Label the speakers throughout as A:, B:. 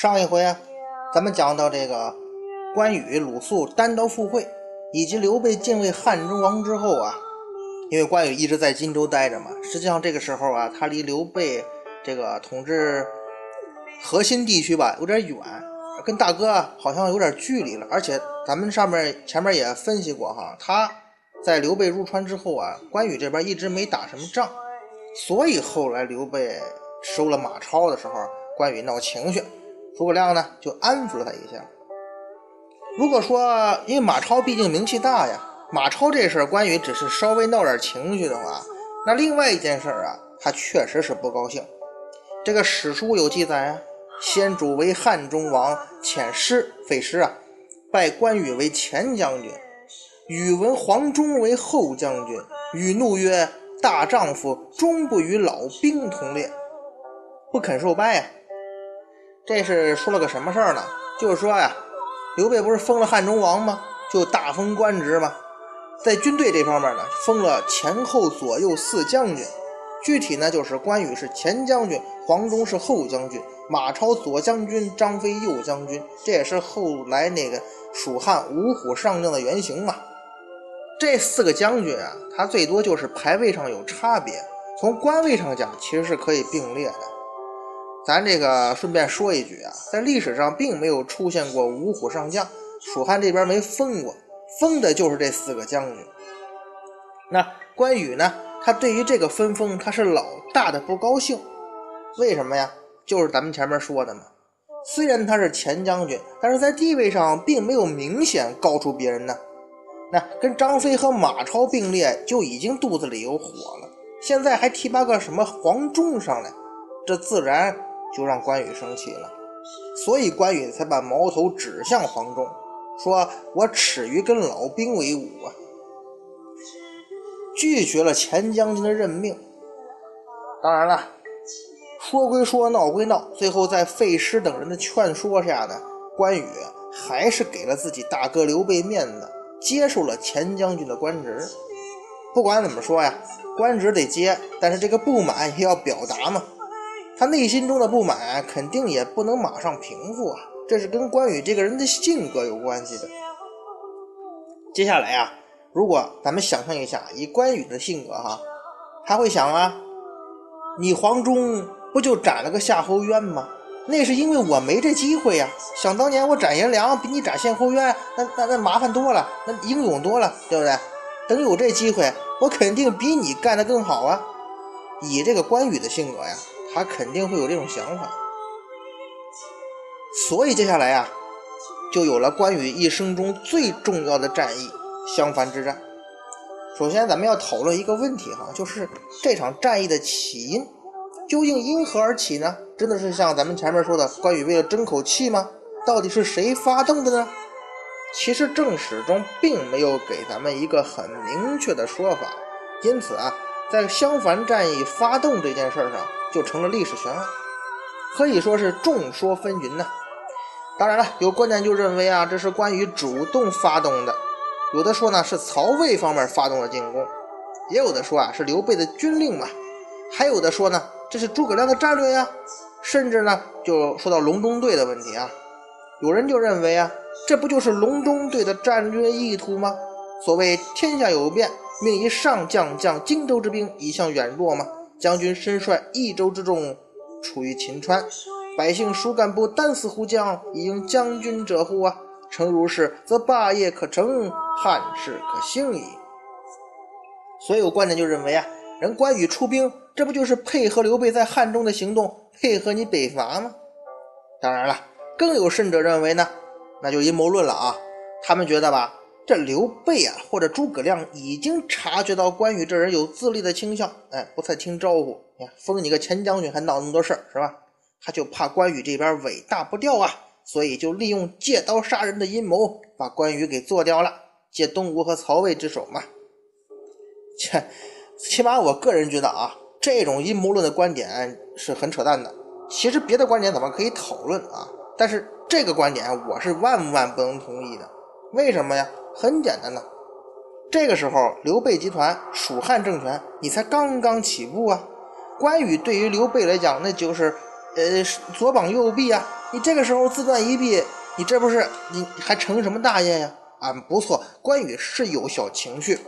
A: 上一回啊，咱们讲到这个关羽、鲁肃单刀赴会，以及刘备进位汉中王之后啊，因为关羽一直在荆州待着嘛，实际上这个时候啊，他离刘备这个统治核心地区吧有点远，跟大哥好像有点距离了。而且咱们上面前面也分析过哈，他在刘备入川之后啊，关羽这边一直没打什么仗，所以后来刘备收了马超的时候，关羽闹情绪。诸葛亮呢，就安抚了他一下。如果说，因为马超毕竟名气大呀，马超这事儿关羽只是稍微闹点情绪的话，那另外一件事儿啊，他确实是不高兴。这个史书有记载啊，先主为汉中王，遣师废师啊，拜关羽为前将军，宇文黄忠为后将军，宇怒曰：“大丈夫终不与老兵同列，不肯受拜呀。”这是说了个什么事儿呢？就是说呀，刘备不是封了汉中王吗？就大封官职吗？在军队这方面呢，封了前后左右四将军。具体呢，就是关羽是前将军，黄忠是后将军，马超左将军，张飞右将军。这也是后来那个蜀汉五虎上将的原型嘛。这四个将军啊，他最多就是排位上有差别，从官位上讲，其实是可以并列的。咱这个顺便说一句啊，在历史上并没有出现过五虎上将，蜀汉这边没封过，封的就是这四个将军。那关羽呢？他对于这个分封，他是老大的不高兴。为什么呀？就是咱们前面说的嘛。虽然他是前将军，但是在地位上并没有明显高出别人呢。那跟张飞和马超并列，就已经肚子里有火了。现在还提拔个什么黄忠上来，这自然。就让关羽生气了，所以关羽才把矛头指向黄忠，说我耻于跟老兵为伍啊，拒绝了前将军的任命。当然了，说归说，闹归闹，最后在费师等人的劝说下呢，关羽还是给了自己大哥刘备面子，接受了前将军的官职。不管怎么说呀，官职得接，但是这个不满也要表达嘛。他内心中的不满肯定也不能马上平复啊，这是跟关羽这个人的性格有关系的。接下来啊，如果咱们想象一下，以关羽的性格哈，他会想啊，你黄忠不就斩了个夏侯渊吗？那是因为我没这机会呀。想当年我斩颜良比你斩夏侯渊，那那那麻烦多了，那英勇多了，对不对？等有这机会，我肯定比你干得更好啊。以这个关羽的性格呀。他肯定会有这种想法，所以接下来啊，就有了关羽一生中最重要的战役——襄樊之战。首先，咱们要讨论一个问题哈，就是这场战役的起因究竟因何而起呢？真的是像咱们前面说的，关羽为了争口气吗？到底是谁发动的呢？其实正史中并没有给咱们一个很明确的说法，因此啊，在襄樊战役发动这件事上。就成了历史悬案，可以说是众说纷纭呢。当然了，有观点就认为啊，这是关羽主动发动的；有的说呢是曹魏方面发动了进攻；也有的说啊是刘备的军令嘛；还有的说呢这是诸葛亮的战略呀。甚至呢就说到隆中对的问题啊，有人就认为啊，这不就是隆中对的战略意图吗？所谓天下有变，命以上将将荆州之兵以向远弱吗？将军身率益州之众，处于秦川，百姓属干部单死胡将，以应将军者乎？啊！诚如是，则霸业可成，汉室可兴矣。所以有观点就认为啊，人关羽出兵，这不就是配合刘备在汉中的行动，配合你北伐吗？当然了，更有甚者认为呢，那就阴谋论了啊。他们觉得吧，这刘备啊，或者诸葛亮已经察觉到关羽这人有自立的倾向，哎，不太听招呼，你看封你个前将军还闹那么多事儿，是吧？他就怕关羽这边尾大不掉啊，所以就利用借刀杀人的阴谋，把关羽给做掉了，借东吴和曹魏之手嘛。切，起码我个人觉得啊，这种阴谋论的观点是很扯淡的。其实别的观点咱们可以讨论啊，但是这个观点我是万万不能同意的。为什么呀？很简单的，这个时候刘备集团、蜀汉政权你才刚刚起步啊。关羽对于刘备来讲，那就是呃左膀右臂啊。你这个时候自断一臂，你这不是你还成什么大业呀？啊，不错，关羽是有小情绪，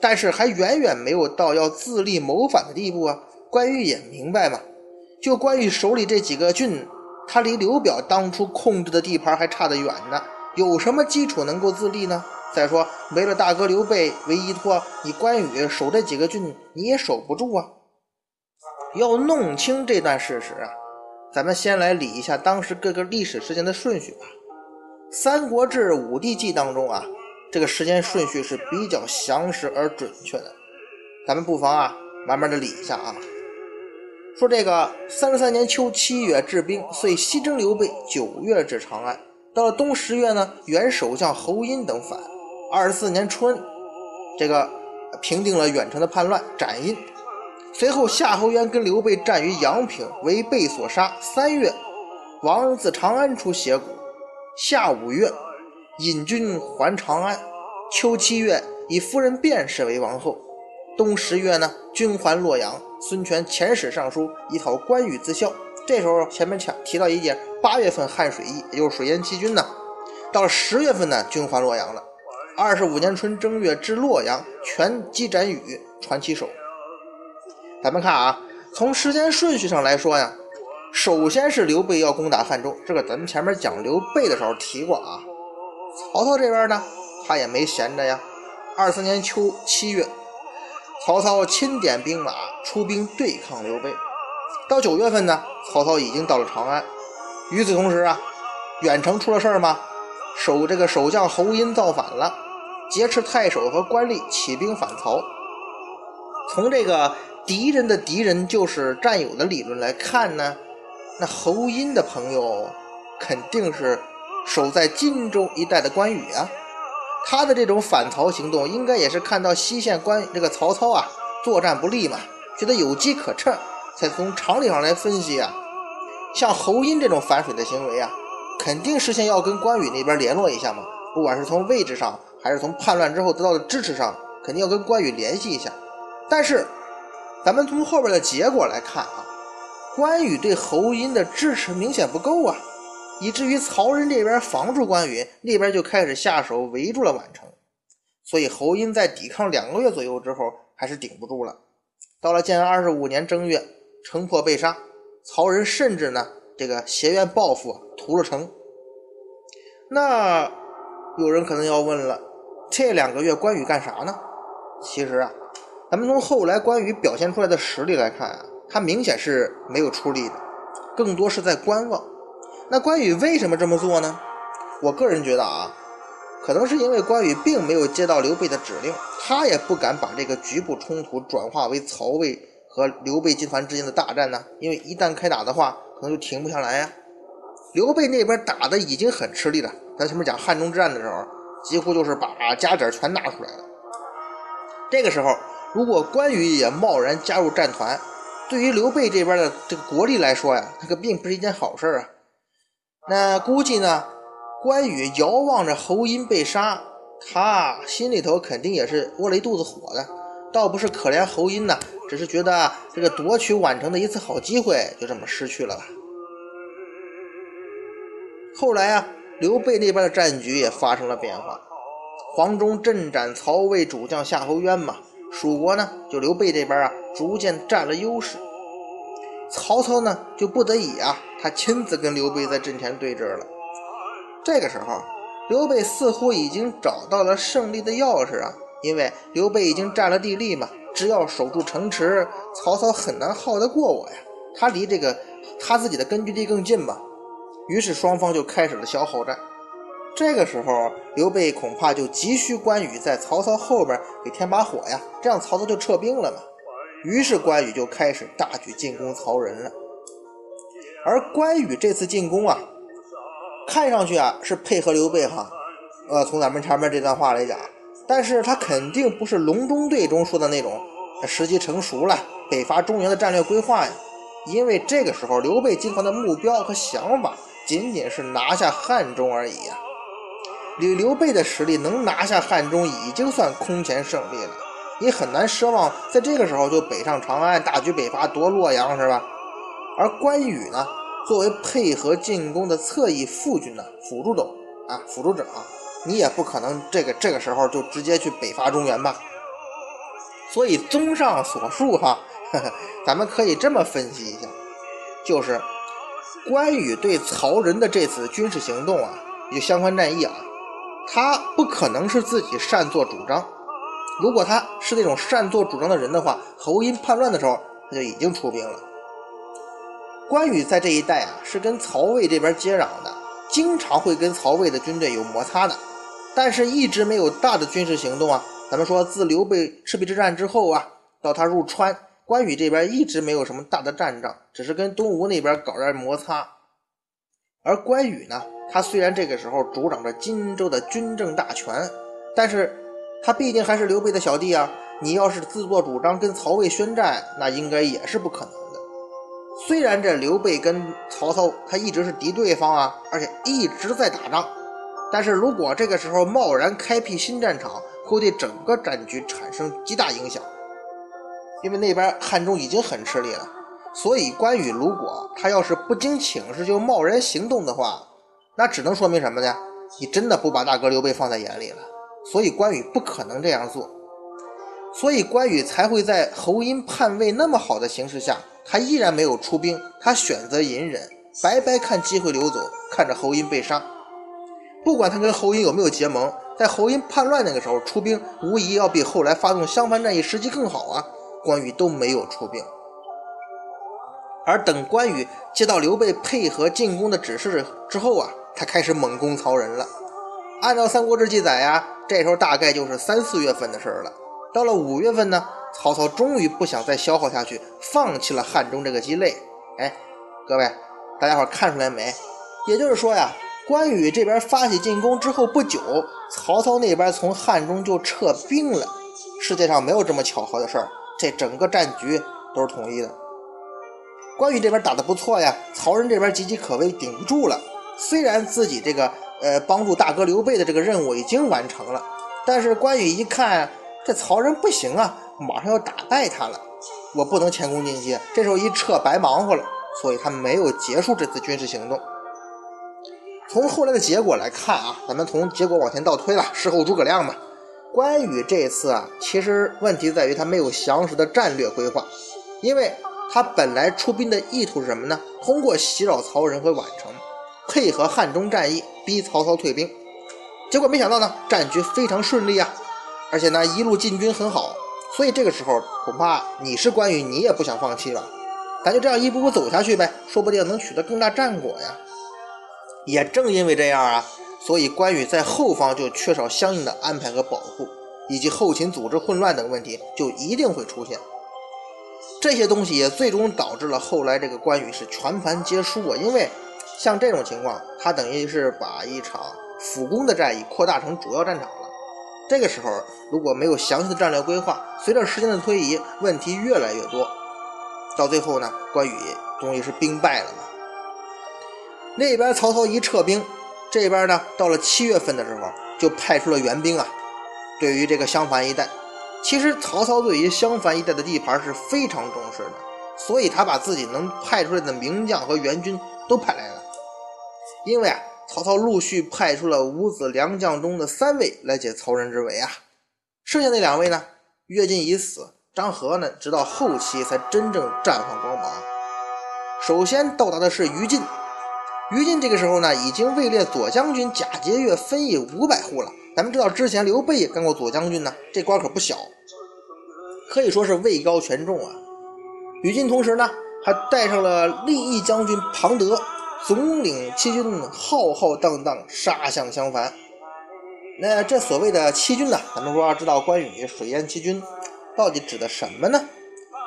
A: 但是还远远没有到要自立谋反的地步啊。关羽也明白嘛，就关羽手里这几个郡，他离刘表当初控制的地盘还差得远呢。有什么基础能够自立呢？再说没了大哥刘备为依托，你关羽守这几个郡你也守不住啊！要弄清这段事实啊，咱们先来理一下当时各个历史事件的顺序吧。《三国志·武帝纪》当中啊，这个时间顺序是比较详实而准确的，咱们不妨啊慢慢的理一下啊。说这个三十三年秋七月治兵，遂西征刘备，九月至长安。到了冬十月呢，原首相侯音等反。二十四年春，这个平定了远程的叛乱，斩印。随后夏侯渊跟刘备战于阳平，为被所杀。三月，王自长安出斜谷。夏五月，引军还长安。秋七月，以夫人卞氏为王后。冬十月呢，军还洛阳。孙权遣使上书，以讨关羽自效。这时候前面讲提到一点，八月份汉水役，也就是水淹七军呢。到了十月份呢，军还洛阳了。二十五年春正月至洛阳，全击斩羽，传其首。咱们看啊，从时间顺序上来说呀，首先是刘备要攻打汉中，这个咱们前面讲刘备的时候提过啊。曹操这边呢，他也没闲着呀。二四年秋七月，曹操亲点兵马出兵对抗刘备。到九月份呢，曹操已经到了长安。与此同时啊，远程出了事儿吗？守这个守将侯音造反了，劫持太守和官吏，起兵反曹。从这个敌人的敌人就是战友的理论来看呢，那侯音的朋友肯定是守在荆州一带的关羽啊。他的这种反曹行动，应该也是看到西线关这个曹操啊作战不利嘛，觉得有机可乘。才从常理上来分析啊，像侯音这种反水的行为啊，肯定事先要跟关羽那边联络一下嘛。不管是从位置上，还是从叛乱之后得到的支持上，肯定要跟关羽联系一下。但是，咱们从后边的结果来看啊，关羽对侯音的支持明显不够啊，以至于曹仁这边防住关羽，那边就开始下手围住了宛城。所以侯音在抵抗两个月左右之后，还是顶不住了。到了建安二十五年正月。城破被杀，曹仁甚至呢，这个挟怨报复，屠了城。那有人可能要问了，这两个月关羽干啥呢？其实啊，咱们从后来关羽表现出来的实力来看啊，他明显是没有出力的，更多是在观望。那关羽为什么这么做呢？我个人觉得啊，可能是因为关羽并没有接到刘备的指令，他也不敢把这个局部冲突转化为曹魏。和刘备集团之间的大战呢？因为一旦开打的话，可能就停不下来呀。刘备那边打的已经很吃力了，咱前面讲汉中之战的时候，几乎就是把家底全拿出来了。这个时候，如果关羽也贸然加入战团，对于刘备这边的这个国力来说呀，这个并不是一件好事啊。那估计呢，关羽遥望着侯音被杀，他心里头肯定也是窝了一肚子火的。倒不是可怜侯音呐，只是觉得这个夺取宛城的一次好机会就这么失去了吧。后来啊，刘备那边的战局也发生了变化，黄忠镇斩曹魏主将夏侯渊嘛，蜀国呢就刘备这边啊逐渐占了优势。曹操呢就不得已啊，他亲自跟刘备在阵前对峙了。这个时候，刘备似乎已经找到了胜利的钥匙啊。因为刘备已经占了地利嘛，只要守住城池，曹操很难耗得过我呀。他离这个他自己的根据地更近嘛，于是双方就开始了消耗战。这个时候刘备恐怕就急需关羽在曹操后边给添把火呀，这样曹操就撤兵了嘛。于是关羽就开始大举进攻曹仁了。而关羽这次进攻啊，看上去啊是配合刘备哈，呃，从咱们前面这段话来讲，但是他肯定不是隆中对中说的那种时机成熟了北伐中原的战略规划呀。因为这个时候刘备集团的目标和想法仅仅是拿下汉中而已呀。以刘备的实力能拿下汉中，已经算空前胜利了。你很难奢望在这个时候就北上长安，大举北伐夺洛阳，是吧？而关羽呢，作为配合进攻的侧翼副军呢，辅助斗啊，辅助者啊，你也不可能这个这个时候就直接去北伐中原吧？所以综上所述哈，呵呵，咱们可以这么分析一下，就是关羽对曹仁的这次军事行动啊，有相关战役啊。他不可能是自己擅作主张。如果他是那种擅作主张的人的话，侯音叛乱的时候他就已经出兵了。关羽在这一带啊，是跟曹魏这边接壤的，经常会跟曹魏的军队有摩擦的，但是一直没有大的军事行动啊。咱们说，自刘备赤壁之战之后啊，到他入川，关羽这边一直没有什么大的战仗，只是跟东吴那边搞点摩擦。而关羽呢？他虽然这个时候主掌着荆州的军政大权，但是他毕竟还是刘备的小弟啊。你要是自作主张跟曹魏宣战，那应该也是不可能的。虽然这刘备跟曹操他一直是敌对方啊，而且一直在打仗，但是如果这个时候贸然开辟新战场，会对整个战局产生极大影响。因为那边汉中已经很吃力了，所以关羽如果他要是不经请示就贸然行动的话，那只能说明什么呢？你真的不把大哥刘备放在眼里了，所以关羽不可能这样做，所以关羽才会在侯音叛魏那么好的形势下，他依然没有出兵，他选择隐忍，白白看机会流走，看着侯音被杀。不管他跟侯音有没有结盟，在侯音叛乱那个时候出兵，无疑要比后来发动襄樊战役时机更好啊。关羽都没有出兵，而等关羽接到刘备配合进攻的指示之后啊。他开始猛攻曹仁了。按照《三国志》记载呀，这时候大概就是三四月份的事儿了。到了五月份呢，曹操终于不想再消耗下去，放弃了汉中这个鸡肋。哎，各位，大家伙看出来没？也就是说呀，关羽这边发起进攻之后不久，曹操那边从汉中就撤兵了。世界上没有这么巧合的事儿，这整个战局都是统一的。关羽这边打得不错呀，曹仁这边岌岌可危，顶不住了。虽然自己这个呃帮助大哥刘备的这个任务已经完成了，但是关羽一看这曹仁不行啊，马上要打败他了，我不能前功尽弃。这时候一撤白忙活了，所以他没有结束这次军事行动。从后来的结果来看啊，咱们从结果往前倒推了，事后诸葛亮嘛。关羽这次啊，其实问题在于他没有详实的战略规划，因为他本来出兵的意图是什么呢？通过袭扰曹仁和宛城。配合汉中战役逼曹操退兵，结果没想到呢，战局非常顺利啊，而且呢一路进军很好，所以这个时候恐怕你是关羽，你也不想放弃了，咱就这样一步步走下去呗，说不定能取得更大战果呀。也正因为这样啊，所以关羽在后方就缺少相应的安排和保护，以及后勤组织混乱等问题就一定会出现。这些东西也最终导致了后来这个关羽是全盘皆输啊，因为。像这种情况，他等于是把一场辅攻的战役扩大成主要战场了。这个时候，如果没有详细的战略规划，随着时间的推移，问题越来越多。到最后呢，关羽终于是兵败了嘛。那边曹操一撤兵，这边呢，到了七月份的时候，就派出了援兵啊。对于这个襄樊一带，其实曹操对于襄樊一带的地盘是非常重视的，所以他把自己能派出来的名将和援军都派来了。因为啊，曹操陆续派出了五子良将中的三位来解曹仁之围啊，剩下那两位呢，乐进已死，张合呢，直到后期才真正绽放光芒。首先到达的是于禁，于禁这个时候呢，已经位列左将军贾节钺分邑五百户了。咱们知道之前刘备也干过左将军呢，这官可不小，可以说是位高权重啊。于禁同时呢，还带上了立义将军庞德。总领七军浩浩荡荡杀向襄樊。那这所谓的七军呢，咱们说要知道关羽水淹七军到底指的什么呢？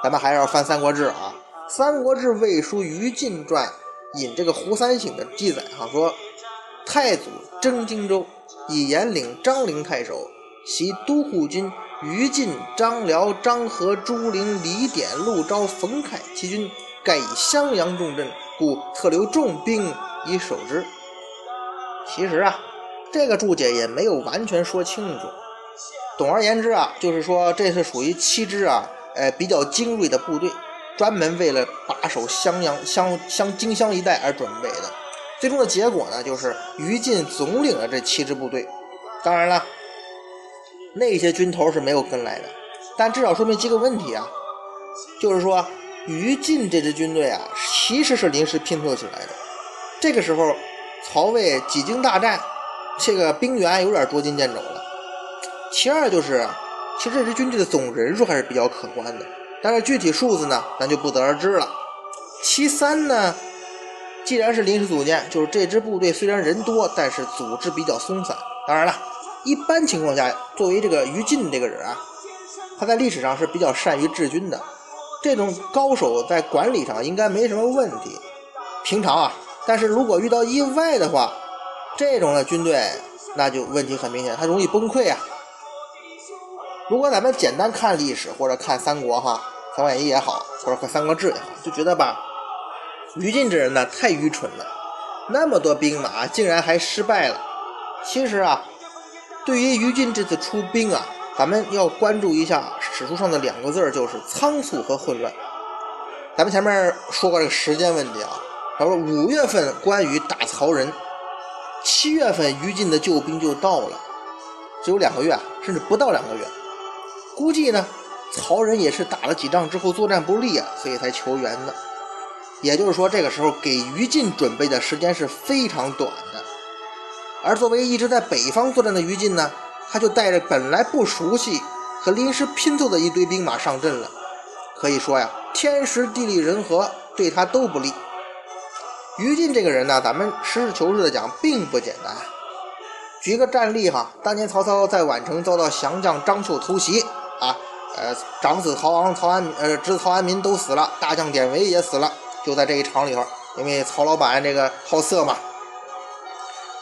A: 咱们还是要翻《三国志》啊，《三国志·魏书·于禁传》引这个胡三省的记载哈，说太祖征荆州，以严领张陵太守，袭都护军于禁、张辽、张合、朱灵、李典、陆昭、冯凯七军。盖以襄阳重镇，故特留重兵以守之。其实啊，这个注解也没有完全说清楚。总而言之啊，就是说这是属于七支啊，呃，比较精锐的部队，专门为了把守襄阳、襄襄荆襄一带而准备的。最终的结果呢，就是于禁总领了这七支部队。当然了，那些军头是没有跟来的，但至少说明几个问题啊，就是说。于禁这支军队啊，其实是临时拼凑起来的。这个时候，曹魏几经大战，这个兵源有点捉襟见肘了。其二就是，其实这支军队的总人数还是比较可观的，但是具体数字呢，咱就不得而知了。其三呢，既然是临时组建，就是这支部队虽然人多，但是组织比较松散。当然了，一般情况下，作为这个于禁这个人啊，他在历史上是比较善于治军的。这种高手在管理上应该没什么问题，平常啊，但是如果遇到意外的话，这种的军队那就问题很明显，他容易崩溃啊。如果咱们简单看历史或者看三国哈，《三国演义》也好，或者看《三国志》也好，就觉得吧，于禁这人呢太愚蠢了，那么多兵马竟然还失败了。其实啊，对于于禁这次出兵啊。咱们要关注一下史书上的两个字，就是仓促和混乱。咱们前面说过这个时间问题啊，他说五月份关羽打曹仁，七月份于禁的救兵就到了，只有两个月，甚至不到两个月。估计呢，曹仁也是打了几仗之后作战不利啊，所以才求援的。也就是说，这个时候给于禁准备的时间是非常短的。而作为一直在北方作战的于禁呢？他就带着本来不熟悉和临时拼凑的一堆兵马上阵了，可以说呀，天时地利人和对他都不利。于禁这个人呢，咱们实事求是的讲，并不简单。举个战例哈，当年曹操在宛城遭到降将张绣偷袭，呃，长子曹昂、曹安呃，侄子曹安民都死了，大将典韦也死了，就在这一场里头，因为曹老板这个好色嘛。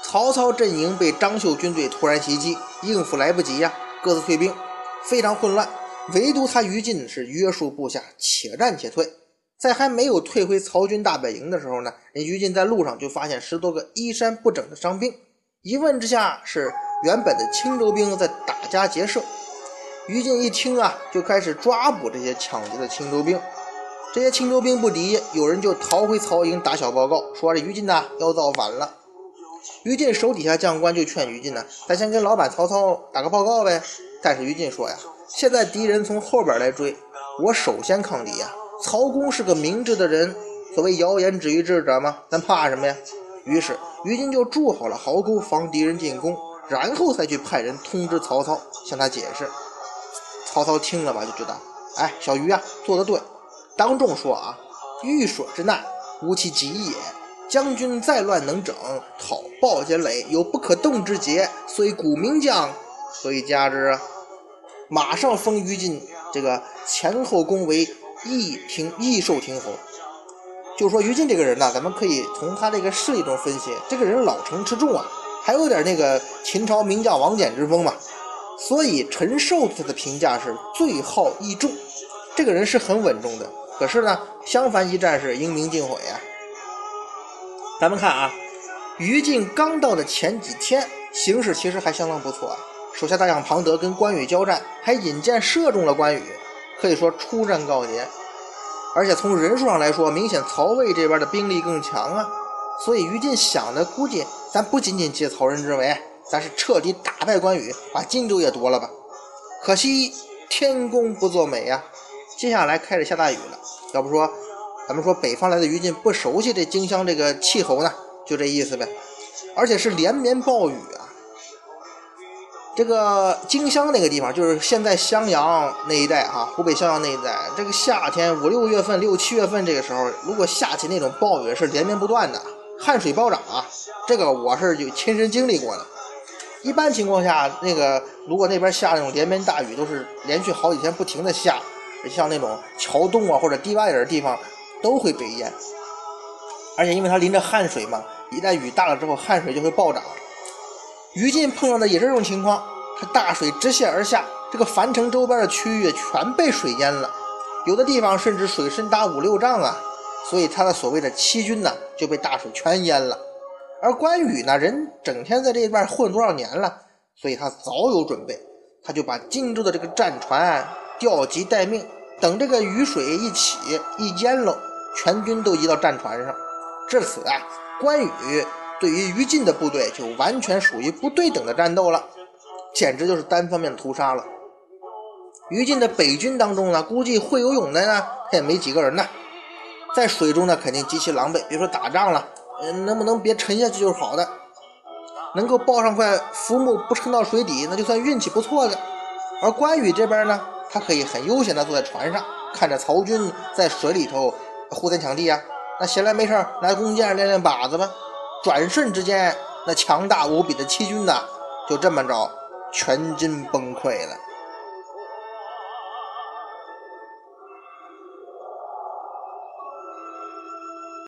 A: 曹操阵营被张绣军队突然袭击，应付来不及呀，各自退兵，非常混乱。唯独他于禁是约束部下，且战且退。在还没有退回曹军大本营的时候呢，人于禁在路上就发现十多个衣衫不整的伤兵，一问之下是原本的青州兵在打家劫舍。于禁一听啊，就开始抓捕这些抢劫的青州兵。这些青州兵不敌，有人就逃回曹营打小报告，说这于禁呐要造反了。于禁手底下将官就劝于禁呢，咱先跟老板曹操打个报告呗。但是于禁说呀，现在敌人从后边来追，我首先抗敌呀。曹公是个明智的人，所谓谣言止于智者嘛，咱怕什么呀？于是于禁就筑好了壕沟，防敌人进攻，然后再去派人通知曹操，向他解释。曹操听了吧，就知道，哎，小于啊，做得对，当众说啊，欲所之难，无其极也。将军再乱能整，讨暴兼累，有不可动之节，虽古名将，何以加之？马上封于禁这个前后宫为义听义寿亭侯。就说于禁这个人呢，咱们可以从他这个势力中分析，这个人老成持重啊，还有点那个秦朝名将王翦之风嘛。所以陈寿他的评价是最好义重，这个人是很稳重的。可是呢，襄樊一战是英明尽毁啊。咱们看啊，于禁刚到的前几天，形势其实还相当不错啊。手下大将庞德跟关羽交战，还引箭射中了关羽，可以说出战告捷。而且从人数上来说，明显曹魏这边的兵力更强啊。所以于禁想的估计，咱不仅仅借曹仁之围，咱是彻底打败关羽，把荆州也夺了吧。可惜天公不作美呀，接下来开始下大雨了。要不说。咱们说北方来的于禁不熟悉这荆襄这个气候呢，就这意思呗。而且是连绵暴雨啊。这个荆襄那个地方，就是现在襄阳那一带啊，湖北襄阳那一带，这个夏天五六月份、六七月份这个时候，如果下起那种暴雨是连绵不断的，汗水暴涨啊，这个我是有亲身经历过的。一般情况下，那个如果那边下那种连绵大雨，都是连续好几天不停的下，像那种桥洞啊或者低洼点的地方都会被淹。而且因为它临着汉水嘛，一旦雨大了之后，汉水就会暴涨。于禁碰到的也是这种情况，它大水直泻而下，这个樊城周边的区域全被水淹了，有的地方甚至水深达五六丈啊。所以他的所谓的七军呢就被大水全淹了。而关羽呢，人整天在这边混多少年了，所以他早有准备，他就把荆州的这个战船调集待命，等这个雨水一起一淹了，全军都移到战船上。至此啊，关羽对于于禁的部队就完全属于不对等的战斗了，简直就是单方面屠杀了。于禁的北军当中呢，估计会游泳的呢，他也没几个人呢，在水中呢，肯定极其狼狈，别说打仗了。嗯，能不能别沉下去就是好的。能够抱上块浮木不沉到水底，那就算运气不错的。而关羽这边呢，他可以很悠闲的坐在船上，看着曹军在水里头呼天抢地啊。那闲来没事拿弓箭练练靶子吧。转瞬之间，那强大无比的七军呐，就这么着全军崩溃了。